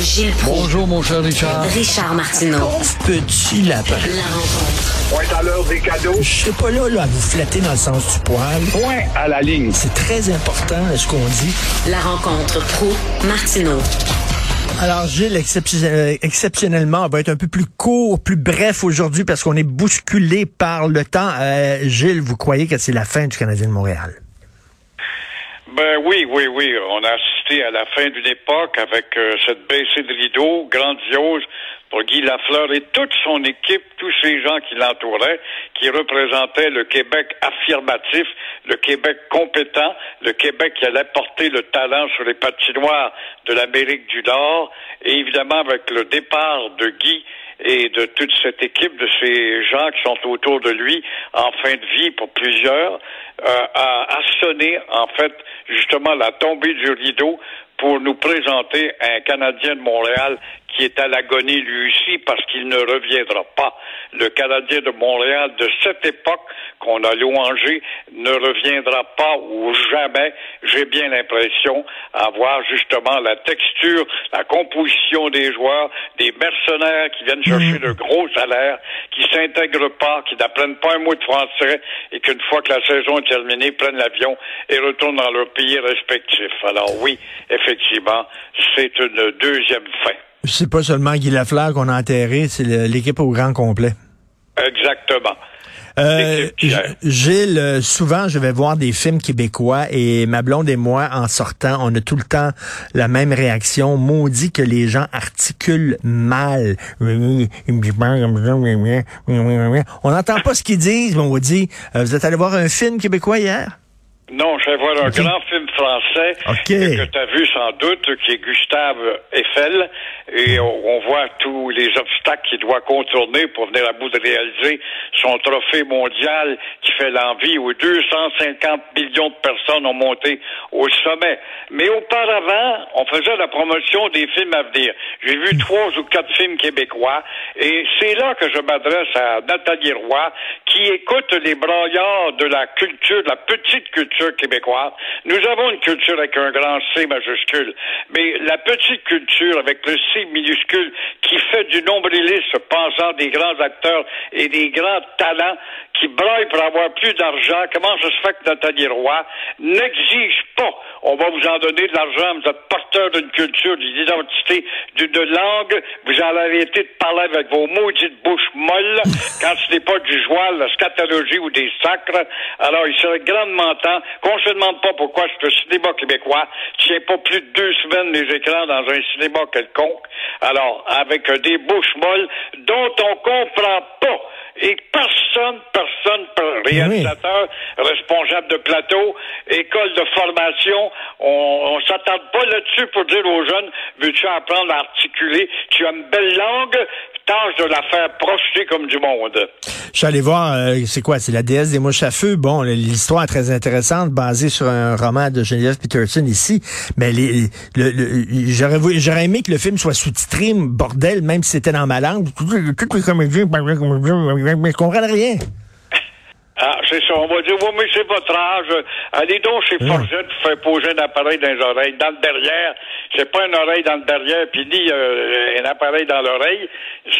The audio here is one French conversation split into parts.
Gilles Proulx. Bonjour, mon cher Richard. Richard Martineau. Petit lapin. La rencontre. Point à l'heure des cadeaux. Je suis pas là, là à vous flatter dans le sens du poil. Point à la ligne. C'est très important ce qu'on dit. La rencontre pro martineau Alors Gilles, euh, exceptionnellement, on va être un peu plus court, plus bref aujourd'hui parce qu'on est bousculé par le temps. Euh, Gilles, vous croyez que c'est la fin du Canadien de Montréal? Ben oui, oui, oui. On a à la fin d'une époque avec euh, cette baissée de rideau grandiose pour Guy Lafleur et toute son équipe, tous ces gens qui l'entouraient, qui représentaient le Québec affirmatif, le Québec compétent, le Québec qui allait porter le talent sur les patinoires de l'Amérique du Nord, et évidemment avec le départ de Guy et de toute cette équipe, de ces gens qui sont autour de lui en fin de vie pour plusieurs, euh, a, a sonné en fait justement la tombée du rideau pour nous présenter un Canadien de Montréal qui est à l'agonie lui aussi parce qu'il ne reviendra pas. Le Canadien de Montréal de cette époque qu'on a louangé ne reviendra pas ou jamais, j'ai bien l'impression, à voir justement la texture, la composition des joueurs, des mercenaires qui viennent chercher de gros salaires, qui s'intègrent pas, qui n'apprennent pas un mot de français et qu'une fois que la saison est terminée, prennent l'avion et retournent dans leur pays respectif. Alors oui, effectivement, c'est une deuxième fin. C'est pas seulement Guy Lafleur qu'on a enterré, c'est l'équipe au grand complet. Exactement. Euh, Gilles, euh, souvent je vais voir des films québécois et ma blonde et moi, en sortant, on a tout le temps la même réaction. Maudit que les gens articulent mal. On n'entend pas ce qu'ils disent, mais on dit, euh, vous êtes allé voir un film québécois hier? Non, je vais voir un grand film français Ok. que tu as vu sans doute, qui est Gustave Eiffel, et on, on voit tous les obstacles qu'il doit contourner pour venir à bout de réaliser son trophée mondial qui fait l'envie où 250 millions de personnes ont monté au sommet. Mais auparavant, on faisait la promotion des films à venir. J'ai vu trois ou quatre films québécois, et c'est là que je m'adresse à Nathalie Roy, qui écoute les braillards de la culture, de la petite culture québécoise. Nous avons une culture avec un grand C majuscule, mais la petite culture avec le C minuscule qui fait du nombrilisme pensant des grands acteurs et des grands talents qui braillent pour avoir plus d'argent. Comment ça se fait que Nathalie Roy n'exige pas, on va vous en donner de l'argent, vous êtes porteur d'une culture, d'une identité, d'une langue, vous en avez été de parler avec vos maudites bouches molles. Quand ce n'est pas du joie, la scatologie ou des sacres. Alors, il serait grandement temps qu'on se demande pas pourquoi ce cinéma québécois. Tient pas plus de deux semaines les écrans dans un cinéma quelconque. Alors, avec des bouches molles dont on comprend pas et personne, personne, per- réalisateur, responsable de plateau, école de formation, on, on s'attarde pas là-dessus pour dire aux jeunes, veux-tu apprendre à articuler, tu as une belle langue, tâche de la faire projeter comme du monde. Je suis allé voir, euh, c'est quoi, c'est la déesse des mouches à feu. Bon, l'histoire est très intéressante, basée sur un roman de Geneviève Peterson ici, mais les, le, le- j'aurais, voulu- j'aurais aimé que le film soit sous-titré, bordel, même si c'était dans ma langue. Les comédiens mais je comprends rien. Ah, c'est ça. On va dire, oui, mais c'est votre âge. Allez donc chez Forget pour faire poser un appareil dans les oreilles. Dans le derrière, c'est pas une oreille dans le derrière, puis ni euh, un appareil dans l'oreille.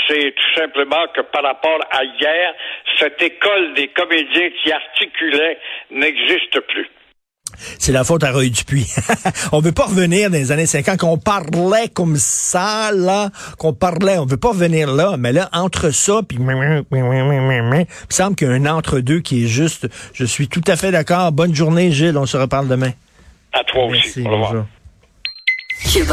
C'est tout simplement que par rapport à hier, cette école des comédiens qui articulaient n'existe plus. C'est la faute à Roy Dupuis. on veut pas revenir dans les années 50, qu'on parlait comme ça, là, qu'on parlait. On veut pas revenir là, mais là, entre ça, puis il me semble qu'il y a un entre-deux qui est juste. Je suis tout à fait d'accord. Bonne journée, Gilles. On se reparle demain. À toi aussi. Merci, Au revoir. bonjour. Cube